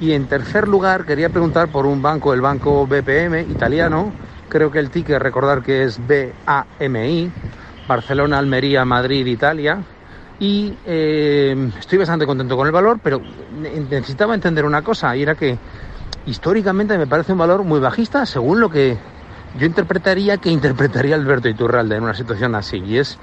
Y en tercer lugar, quería preguntar por un banco, el banco BPM italiano, Creo que el ticket, recordar que es BAMI, Barcelona, Almería, Madrid, Italia. Y eh, estoy bastante contento con el valor, pero necesitaba entender una cosa, y era que históricamente me parece un valor muy bajista, según lo que yo interpretaría que interpretaría Alberto Iturralde en una situación así. Y es,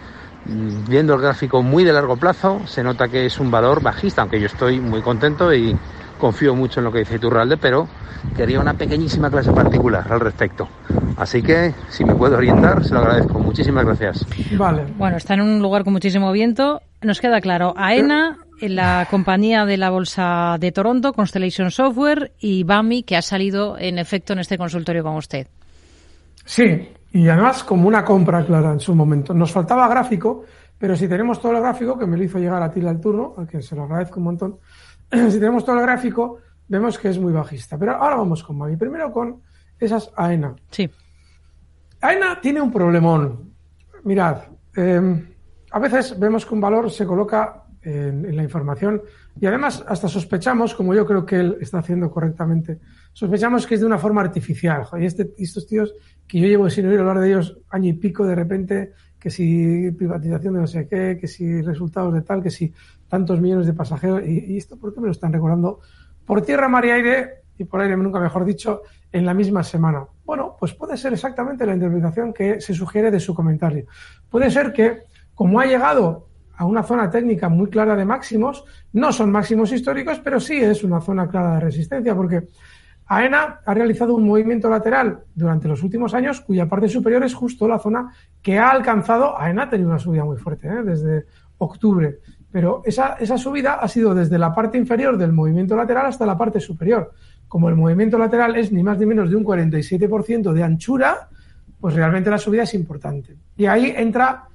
mm, viendo el gráfico muy de largo plazo, se nota que es un valor bajista, aunque yo estoy muy contento y confío mucho en lo que dice Iturralde, pero quería una pequeñísima clase particular al respecto. Así que, si me puede orientar, se lo agradezco. Muchísimas gracias. Vale. Bueno, está en un lugar con muchísimo viento. Nos queda claro. AENA, la compañía de la Bolsa de Toronto, Constellation Software y BAMI, que ha salido en efecto en este consultorio con usted. Sí, y además como una compra clara en su momento. Nos faltaba gráfico, pero si tenemos todo el gráfico, que me lo hizo llegar a ti al turno, al que se lo agradezco un montón, si tenemos todo el gráfico, vemos que es muy bajista. Pero ahora vamos con Mavi. Primero con esas AENA. Sí. AENA tiene un problemón. Mirad, em, a veces vemos que un valor se coloca en, la información y además hasta sospechamos, como yo creo que él está haciendo correctamente, sospechamos que es de una forma artificial. Y este, estos tíos que yo llevo sin oír hablar de ellos año y pico, de repente, que si privatización de no sé qué, que si resultados de tal, que si tantos millones de pasajeros. ¿Y, esto por qué me lo están recordando? por tierra, mar y aire, y por aire nunca mejor dicho, en la misma semana. Bueno, pues puede ser exactamente la interpretación que se sugiere de su comentario. Puede ser que, como ha llegado a una zona técnica muy clara de máximos, no son máximos históricos, pero sí es una zona clara de resistencia, porque AENA ha realizado un movimiento lateral durante los últimos años cuya parte superior es justo la zona que ha alcanzado. AENA ha tenido una subida muy fuerte ¿eh? desde octubre pero esa, esa subida ha sido desde la parte inferior del movimiento lateral hasta la parte superior. Como el movimiento lateral es ni más ni menos de un 47% de anchura, pues realmente la subida es importante. Y ahí entra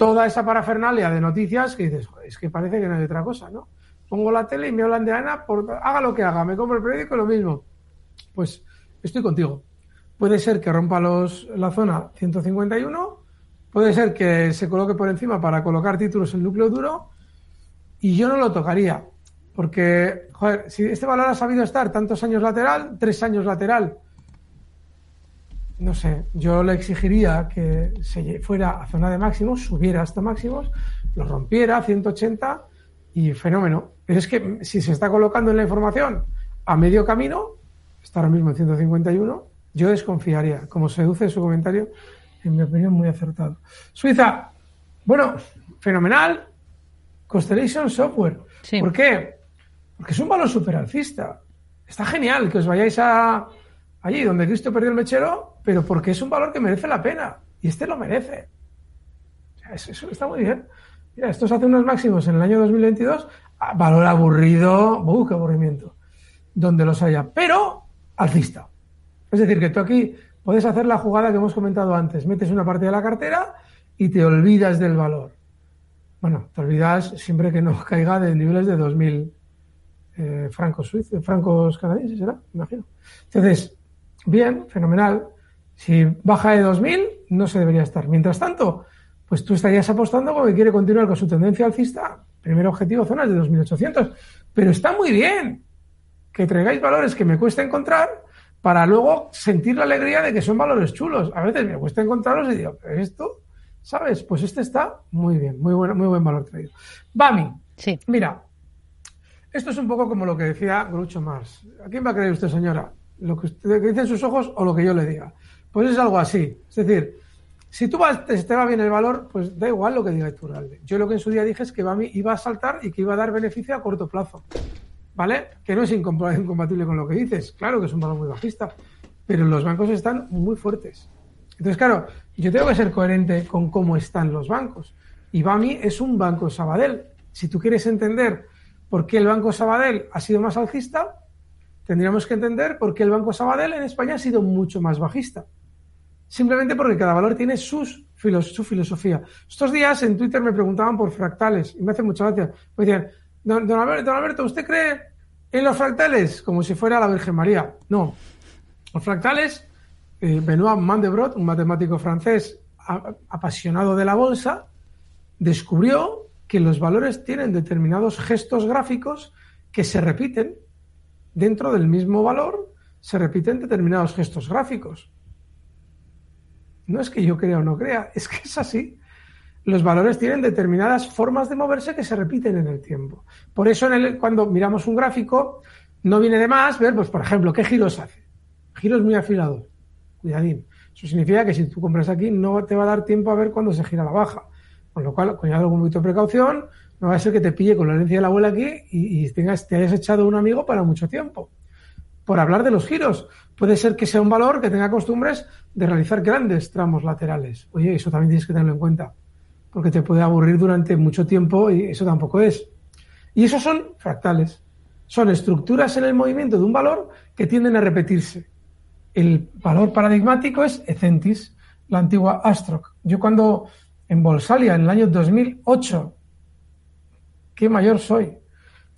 toda esa parafernalia de noticias que dices, es que parece que no hay otra cosa, ¿no? Pongo la tele y me hablan de Ana, por, haga lo que haga, me compro el periódico, lo mismo. Pues estoy contigo. Puede ser que rompa los, la zona 151, puede ser que se coloque por encima para colocar títulos en núcleo duro, y yo no lo tocaría. Porque, joder, si este valor ha sabido estar tantos años lateral, tres años lateral, no sé, yo le exigiría que se fuera a zona de máximos, subiera hasta máximos, lo rompiera a 180 y fenómeno. Pero es que si se está colocando en la información a medio camino, está ahora mismo en 151, yo desconfiaría. Como se deduce en su comentario, en mi opinión, muy acertado. Suiza, bueno, fenomenal. Constellation Software. ¿Por qué? Porque es un valor super alcista. Está genial que os vayáis a allí donde Cristo perdió el mechero, pero porque es un valor que merece la pena. Y este lo merece. eso, está muy bien. Mira, estos hace unos máximos en el año 2022. Ah, valor aburrido. ¡Uh, qué aburrimiento! Donde los haya. Pero alcista. Es decir, que tú aquí puedes hacer la jugada que hemos comentado antes. Metes una parte de la cartera y te olvidas del valor. Bueno, te olvidas siempre que no caiga de niveles de 2.000 eh, francos suizos, francos canadienses, ¿será? Imagino. Entonces, bien, fenomenal. Si baja de 2000, no se debería estar. Mientras tanto, pues tú estarías apostando como que quiere continuar con su tendencia alcista. Primer objetivo, zonas de 2800. Pero está muy bien que traigáis valores que me cuesta encontrar para luego sentir la alegría de que son valores chulos. A veces me cuesta encontrarlos y digo, ¿pero esto? ¿Sabes? Pues este está muy bien, muy, bueno, muy buen valor traído. Bami. Sí. Mira, esto es un poco como lo que decía Grucho Mars. ¿A quién va a creer usted, señora? Lo que usted dicen sus ojos o lo que yo le diga. Pues es algo así. Es decir, si tú vas, te, va bien el valor, pues da igual lo que diga Iturralde. Yo lo que en su día dije es que iba a saltar y que iba a dar beneficio a corto plazo. ¿Vale? Que no es incompatible con lo que dices. Claro que es un valor muy bajista. Pero los bancos están muy fuertes. Entonces, claro, yo tengo que ser coherente con cómo están los bancos. Y BAMI es un banco Sabadell. Si tú quieres entender por qué el banco Sabadell ha sido más alcista, tendríamos que entender por qué el Banco Sabadell en España ha sido mucho más bajista. Simplemente porque cada valor tiene sus, su filosofía. Estos días en Twitter me preguntaban por fractales y me hace mucha gracia. Me decían, don, Alberto, ¿usted cree en los fractales? Como si fuera la Virgen María. No. Los fractales, eh, Benoit Mandebrot, un matemático francés apasionado de la bolsa, descubrió que los valores tienen determinados gestos gráficos que se repiten dentro del mismo valor se repiten determinados gestos gráficos. No es que yo crea o no crea, es que es así. Los valores tienen determinadas formas de moverse que se repiten en el tiempo. Por eso cuando miramos un gráfico, no viene de más ver, pues, por ejemplo, qué giros hace. Giros muy afilados. Cuidadín. Eso significa que si tú compras aquí, no te va a dar tiempo a ver cuándo se gira la baja. Con lo cual, con algún poquito de precaución, no va a ser que te pille con la herencia de la abuela aquí y, tengas, te hayas echado un amigo para mucho tiempo. Por hablar de los giros, puede ser que sea un valor que tenga costumbres de realizar grandes tramos laterales. Oye, eso también tienes que tenerlo en cuenta, porque te puede aburrir durante mucho tiempo y eso tampoco es. Y esos son fractales. Son estructuras en el movimiento de un valor que tienden a repetirse. El valor paradigmático es Ecentis, la antigua Astroc. Yo cuando en Bolsalia, en el año 2008, qué mayor soy.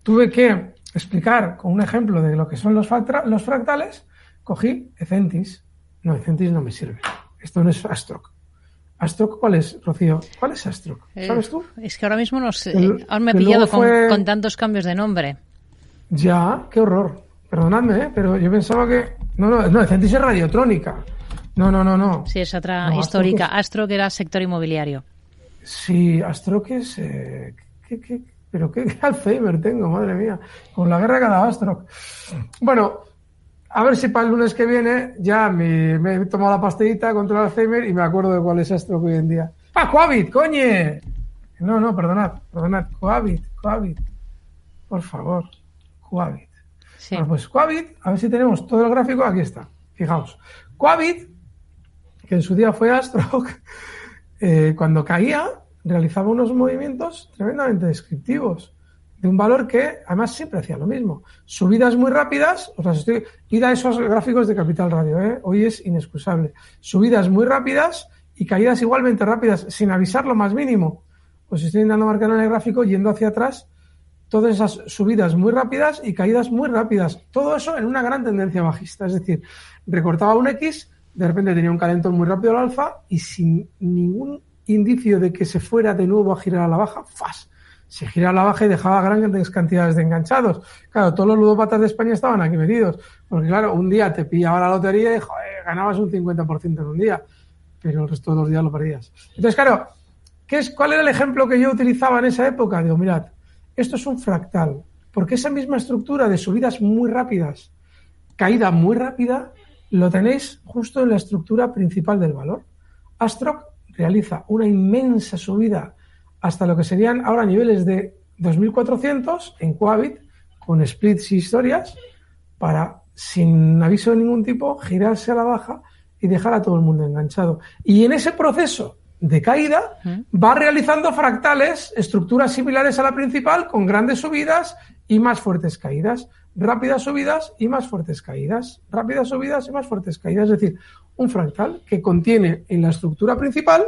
Tuve que explicar con un ejemplo de lo que son los, los fractales, cogí Ecentis. No, Ecentis no me sirve. Esto no es Astroc. ¿Astroc cuál es, Rocío? ¿Cuál es Astroc? Eh, ¿Sabes tú? Es que ahora mismo no sé. ahora me he pillado con, tantos cambios de nombre. Ya, qué horror. Perdonadme, ¿eh? pero yo pensaba que. No, no, no, Ecentis es radiotrónica. No, no, no, no. Sí, es otra histórica. Astroc, era sector inmobiliario. Sí, Astroc es. Eh, ¿qué, pero qué, Alzheimer tengo, madre mía, con la guerra cada astro. Bueno, a ver si para el lunes que viene ya me, he tomado la pastillita contra el Alzheimer y me acuerdo de cuál es Astro hoy en día. ¡Ah, Coavit, coñe! No, no, perdonad, perdonad, Coavit, Coavit. Por favor, Coavit. Sí. Bueno, pues Coavit, a ver si tenemos todo el gráfico, aquí está. Fijaos. Coavit, que en su día fue Astro, eh, cuando caía, realizaba unos movimientos tremendamente descriptivos. de un valor que además siempre hacía lo mismo. Subidas muy rápidas, o sea, estoy, id a esos gráficos de Capital Radio, ¿eh? hoy es inexcusable. Subidas muy rápidas y caídas igualmente rápidas, sin avisar lo más mínimo. Pues estoy intentando marcar en el gráfico yendo hacia atrás todas esas subidas muy rápidas y caídas muy rápidas. Todo eso en una gran tendencia bajista. Es decir, recortaba un X, de repente tenía un calentón muy rápido al alfa y sin ningún indicio de que se fuera de nuevo a girar a la baja, ¡fas! Se gira a la baja y dejaba grandes cantidades de enganchados. Claro, todos los ludópatas de España estaban aquí metidos. Porque claro, un día te pillaba la lotería y ganabas un 50% en un día. Pero el resto de los días lo perdías. Entonces, claro, ¿qué es, ¿cuál era el ejemplo que yo utilizaba en esa época? Digo, mirad, esto es un fractal, porque esa misma estructura de subidas muy rápidas, caída muy rápida, lo tenéis justo en la estructura principal del valor. Astroc realiza una inmensa subida hasta lo que serían ahora niveles de 2400 en Coavit, con splits y historias, para, sin aviso de ningún tipo, girarse a la baja y dejar a todo el mundo enganchado. Y en ese proceso de caída, va realizando fractales, estructuras similares a la principal, con grandes subidas y más fuertes caídas. Rápidas subidas y más fuertes caídas. Rápidas subidas y más fuertes caídas. Es decir, un fractal que contiene en la estructura principal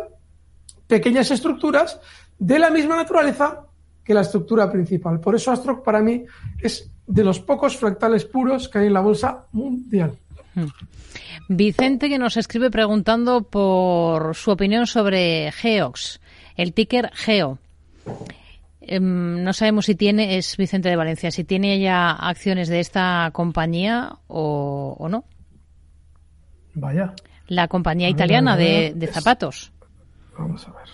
pequeñas estructuras de la misma naturaleza que la estructura principal. Por eso Astroc para mí es de los pocos fractales puros que hay en la bolsa mundial. Vicente que nos escribe preguntando por su opinión sobre Geox, el ticker Geo. Em, no sabemos si tiene, es Vicente de Valencia, si tiene ya acciones de esta compañía o, no. Vaya. La compañía italiana de, zapatos. Vamos a ver.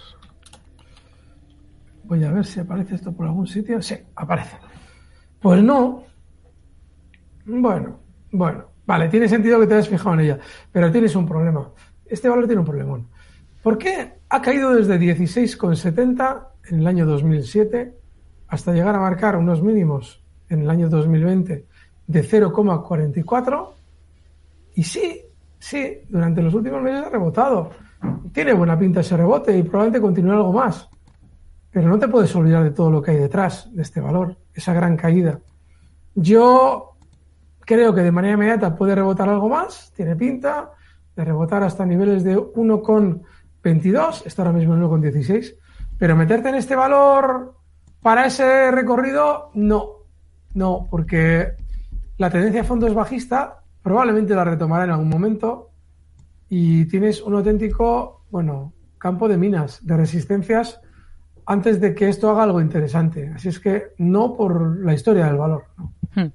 Voy a ver si aparece esto por algún sitio. Sí, aparece. Pues no. Bueno, bueno. Vale, tiene sentido que te hayas fijado en ella, pero tienes un problema. Este valor tiene un problemón. ¿Por qué ha caído desde 16,70 en el año 2007 hasta llegar a marcar unos mínimos en el año 2020 de 0,44? Y sí, sí, durante los últimos meses ha rebotado. Tiene buena pinta ese rebote y probablemente continúe algo más. Pero no te puedes olvidar de todo lo que hay detrás de este valor, esa gran caída. Yo Creo que de manera inmediata puede rebotar algo más, tiene pinta de rebotar hasta niveles de 1,22, está ahora mismo en 1,16, pero meterte en este valor para ese recorrido, no, no, porque la tendencia a fondo es bajista, probablemente la retomará en algún momento y tienes un auténtico, bueno, campo de minas, de resistencias antes de que esto haga algo interesante. Así es que no por la historia del valor. ¿no? Hmm.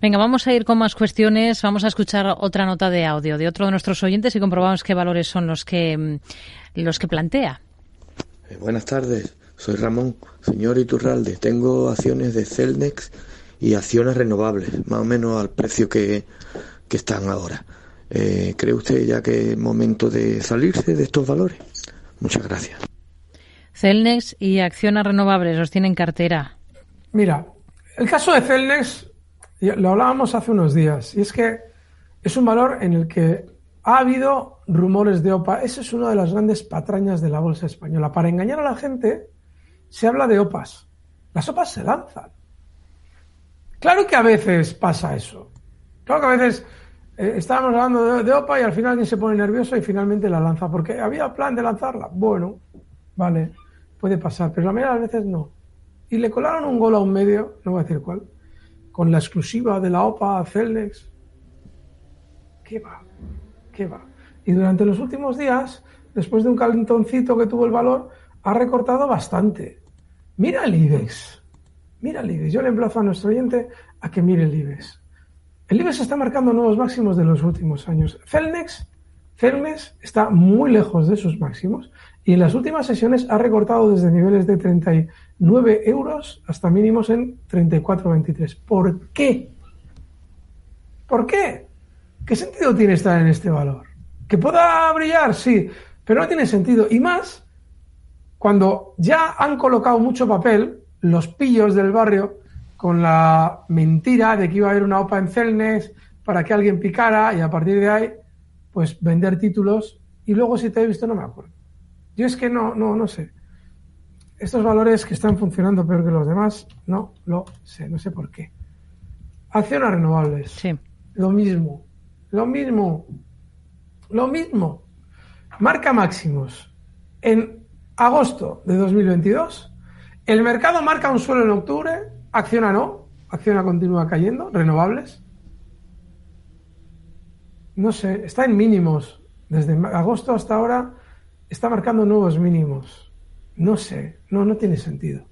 Venga, vamos a ir con más cuestiones. Vamos a escuchar otra nota de audio de otro de nuestros oyentes y comprobamos qué valores son los que, mm, los que plantea. Eh, buenas tardes, soy Ramón, señor Iturralde. Tengo acciones de Celnex y acciones renovables, más o menos al precio que, que están ahora. Eh, ¿Cree usted ya que es momento de salirse de estos valores? Muchas gracias. Celnex y acciones renovables los tienen cartera. Mira, el caso de Celnex lo hablábamos hace unos días, y es que es un valor en el que ha habido rumores de OPA. Esa es una de las grandes patrañas de la bolsa española. Para engañar a la gente se habla de OPAs. Las OPAs se lanzan. Claro que a veces pasa eso. Claro que a veces eh, estábamos hablando de, OPA y al final alguien se pone nervioso y finalmente la lanza. Porque había plan de lanzarla. Bueno, vale, puede pasar. Pero la mayoría de las veces no. Y le colaron un gol a un medio, no voy a decir cuál, con la exclusiva de la OPA a Celnex. ¿Qué va? ¿Qué va? Y durante los últimos días, después de un calentoncito que tuvo el valor, ha recortado bastante. Mira el IBEX. Mira el IBEX. Yo le emplazo a nuestro oyente a que mire el IBEX. El IBEX está marcando nuevos máximos de los últimos años. Celnex, está muy lejos de sus máximos y en las últimas sesiones ha recortado desde niveles de 39 euros hasta mínimos en 34,23. ¿Por qué? ¿Por qué? ¿Qué sentido tiene estar en este valor? ¿Que pueda brillar? Sí, pero no tiene sentido. Y más cuando ya han colocado mucho papel los pillos del barrio con la mentira de que iba a haber una OPA en Celnes para que alguien picara y a partir de ahí, pues vender títulos y luego si te he visto no me acuerdo. Yo es que no, no, no sé. estos valores que están funcionando peor que los demás, no lo sé, no sé por qué. Acciones renovables. Sí. Lo mismo, lo mismo, lo mismo. Marca máximos. En agosto de 2022, el mercado marca un suelo en octubre, acciona no, acciona continúa cayendo, renovables. No sé, está en mínimos. Desde agosto hasta ahora está marcando nuevos mínimos. No sé, no, no tiene sentido.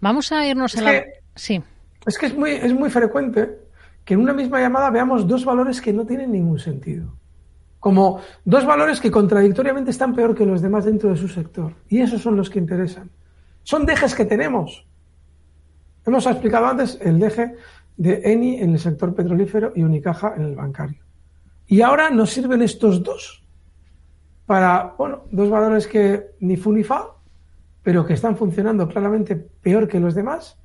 Vamos a irnos a la... sí. Es que es muy, es muy frecuente que en una misma llamada veamos dos valores que no tienen ningún sentido. Como dos valores que contradictoriamente están peor que los demás dentro de su sector. Y esos son los que interesan. Son dejes que tenemos. Hemos explicado antes el deje de Eni en el sector petrolífero y Unicaja en el bancario. Y ahora nos sirven estos dos para, bueno, dos valores que ni fu ni fa, pero que están funcionando claramente peor que los demás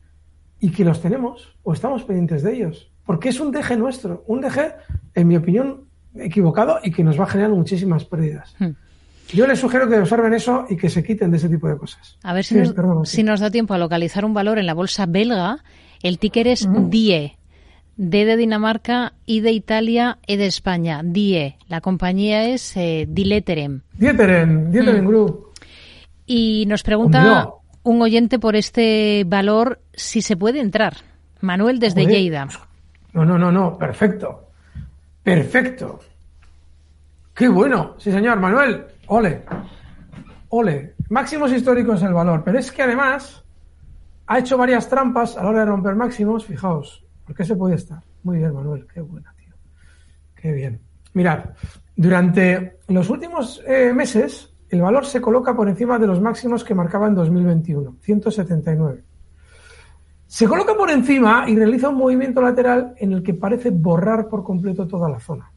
y que los tenemos o estamos pendientes de ellos. Porque es un deje nuestro, un deje, en mi opinión, equivocado y que nos va a generar muchísimas pérdidas. Hmm. Yo les sugiero que observen eso y que se quiten de ese tipo de cosas. A ver si, nos, si nos da tiempo a localizar un valor en la bolsa belga. El ticker es DIE. D de Dinamarca, I de Italia, E de España. DIE. La compañía es eh, Dileteren. Dieteren, Dieteren mm. Group. Y nos pregunta un oyente por este valor si se puede entrar. Manuel desde Lleida. No, no, no, no. Perfecto. Perfecto. Qué bueno. Sí, señor. Manuel. Ole. Ole. Máximos históricos el valor. Pero es que además ha hecho varias trampas a la hora de romper máximos. Fijaos. ¿Por qué se puede estar? Muy bien, Manuel. Qué buena, tío. Qué bien. Mirad, durante los últimos eh, meses, el valor se coloca por encima de los máximos que marcaba en 2021, 179. Se coloca por encima y realiza un movimiento lateral en el que parece borrar por completo toda la zona.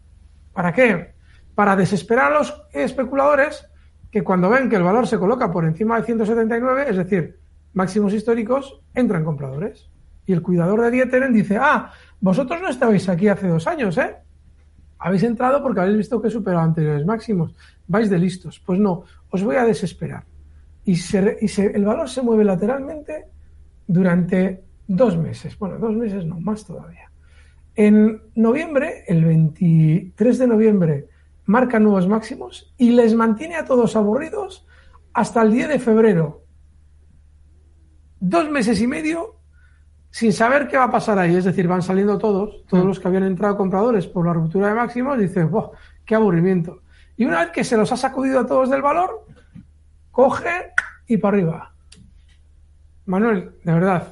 ¿Para qué? Para desesperar a los especuladores que cuando ven que el valor se coloca por encima de 179, es decir, máximos históricos, entran compradores. Y el cuidador de Dieteren dice, ah, vosotros no estabais aquí hace dos años, ¿eh? Habéis entrado porque habéis visto que he superado anteriores máximos. Vais de listos. Pues no, os voy a desesperar. Y, el valor se mueve lateralmente durante dos meses. Bueno, dos meses no, más todavía. En noviembre, el 23 de noviembre, marca nuevos máximos y les mantiene a todos aburridos hasta el 10 de febrero. Dos meses y medio sin saber qué va a pasar ahí. Es decir, van saliendo todos, todos mm. los que habían entrado compradores por la ruptura de máximos, dicen, ¡buah! ¡Qué aburrimiento! Y una vez que se los ha sacudido a todos del valor, coge y para arriba. Manuel, de verdad,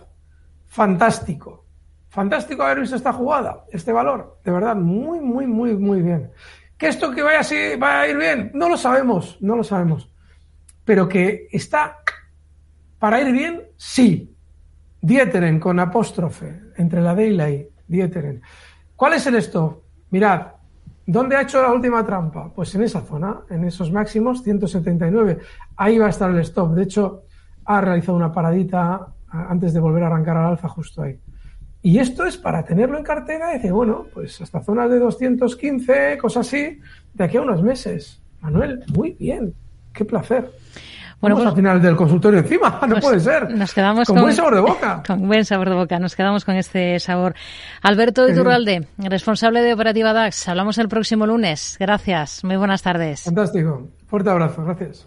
fantástico. Fantástico haber visto esta jugada, este valor. De verdad, muy, muy, muy, muy bien. ¿Que esto que vaya así va a ir bien? No lo sabemos, no lo sabemos. Pero que está para ir bien, sí. Dieteren con apóstrofe, entre la D y la I, Dieteren. ¿Cuál es el stop? Mirad, ¿dónde ha hecho la última trampa? Pues en esa zona, en esos máximos, 179. Ahí va a estar el stop. De hecho, ha realizado una paradita antes de volver a arrancar al alza justo ahí. Y esto es para tenerlo en cartera y decir, bueno, pues hasta zonas de 215, cosas así, de aquí a unos meses. Manuel, muy bien, qué placer. Bueno, pues, al final del consultorio encima, no pues puede ser. Nos quedamos con, buen sabor de boca. Con buen sabor de boca, nos quedamos con este sabor. Alberto Iturralde, responsable de Operativa DAX. Hablamos el próximo lunes. Gracias, muy buenas tardes. Fantástico. Fuerte abrazo, gracias.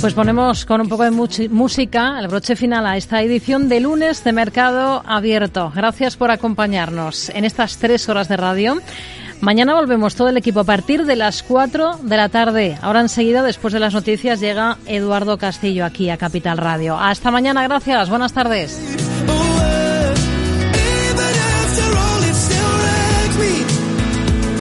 Pues ponemos con un poco de música el broche final a esta edición de lunes de Mercado Abierto. Gracias por acompañarnos en estas tres horas de radio. Mañana volvemos todo el equipo a partir de las 4 de la tarde. Ahora enseguida, después de las noticias, llega Eduardo Castillo aquí a Capital Radio. Hasta mañana, gracias. Buenas tardes.